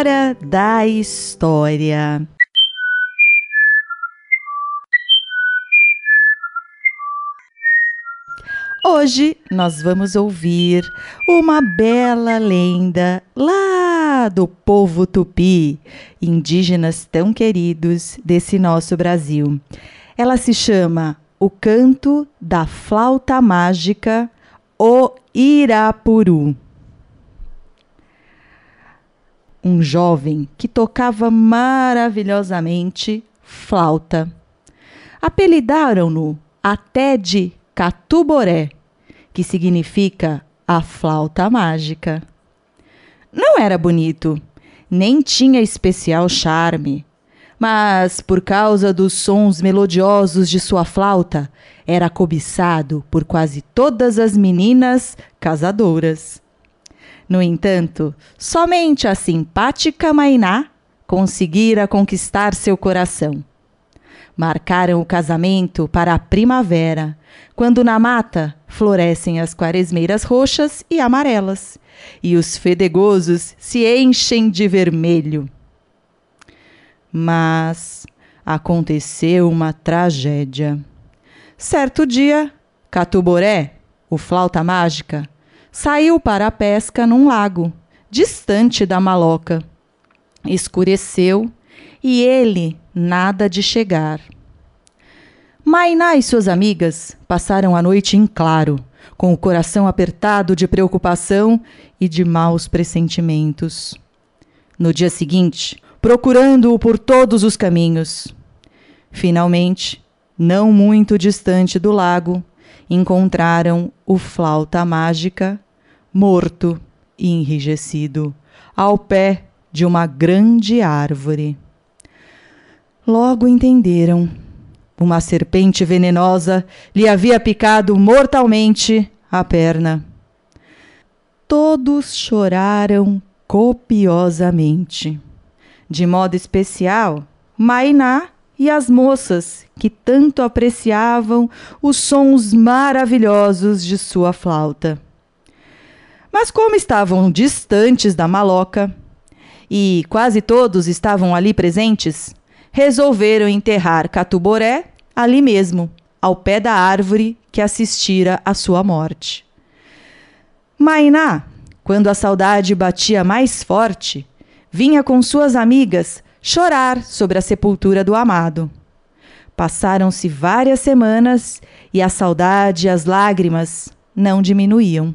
Hora da História. Hoje nós vamos ouvir uma bela lenda lá do povo tupi, indígenas tão queridos desse nosso Brasil. Ela se chama O Canto da Flauta Mágica, o Irapuru um jovem que tocava maravilhosamente flauta. Apelidaram-no até de Catuboré, que significa a flauta mágica. Não era bonito, nem tinha especial charme, mas por causa dos sons melodiosos de sua flauta, era cobiçado por quase todas as meninas casadoras. No entanto, somente a simpática Mainá conseguira conquistar seu coração. Marcaram o casamento para a primavera, quando na mata florescem as quaresmeiras roxas e amarelas, e os fedegosos se enchem de vermelho. Mas aconteceu uma tragédia. Certo dia, Catuboré, o flauta mágica, saiu para a pesca num lago, distante da maloca. Escureceu e ele nada de chegar. Mainá e suas amigas passaram a noite em claro, com o coração apertado de preocupação e de maus pressentimentos. No dia seguinte, procurando-o por todos os caminhos. Finalmente, não muito distante do lago, encontraram o flauta mágica morto e enrijecido ao pé de uma grande árvore. Logo entenderam. Uma serpente venenosa lhe havia picado mortalmente a perna. Todos choraram copiosamente. De modo especial, Mainá e as moças que tanto apreciavam os sons maravilhosos de sua flauta. Mas como estavam distantes da maloca e quase todos estavam ali presentes, resolveram enterrar Catuboré ali mesmo, ao pé da árvore que assistira à sua morte. Mainá, quando a saudade batia mais forte, vinha com suas amigas chorar sobre a sepultura do amado. Passaram-se várias semanas e a saudade e as lágrimas não diminuíam.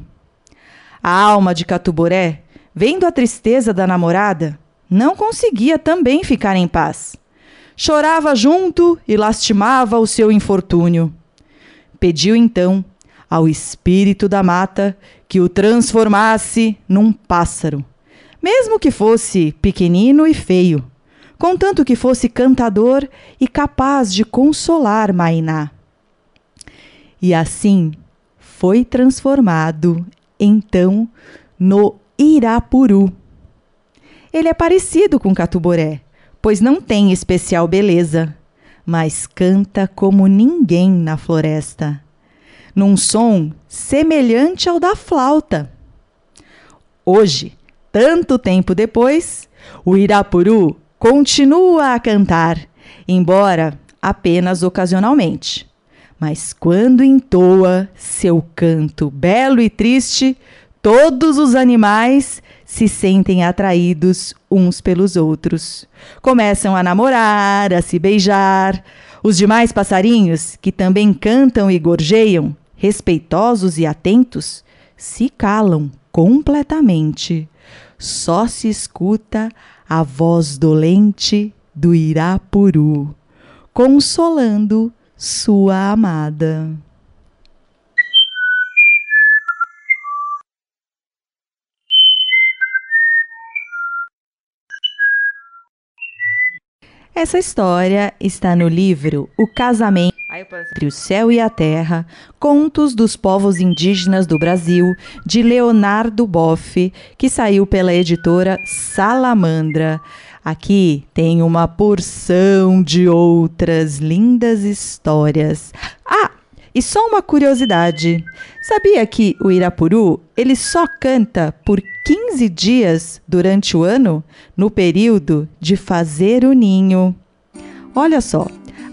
A alma de Catuboré, vendo a tristeza da namorada, não conseguia também ficar em paz. Chorava junto e lastimava o seu infortúnio. Pediu então ao espírito da mata que o transformasse num pássaro, mesmo que fosse pequenino e feio contanto que fosse cantador e capaz de consolar Mainá. E assim foi transformado, então, no Irapuru. Ele é parecido com Catuboré, pois não tem especial beleza, mas canta como ninguém na floresta, num som semelhante ao da flauta. Hoje, tanto tempo depois, o Irapuru continua a cantar, embora apenas ocasionalmente. Mas quando entoa seu canto belo e triste, todos os animais se sentem atraídos uns pelos outros. Começam a namorar, a se beijar. Os demais passarinhos, que também cantam e gorjeiam, respeitosos e atentos, se calam completamente. Só se escuta a voz dolente do Irapuru, consolando sua amada. Essa história está no livro O Casamento entre o Céu e a Terra, Contos dos Povos Indígenas do Brasil, de Leonardo Boff, que saiu pela editora Salamandra. Aqui tem uma porção de outras lindas histórias. Ah, e só uma curiosidade. Sabia que o Irapuru, ele só canta por 15 dias durante o ano, no período de fazer o ninho? Olha só,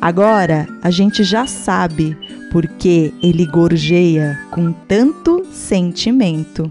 Agora a gente já sabe por que ele gorjeia com tanto sentimento.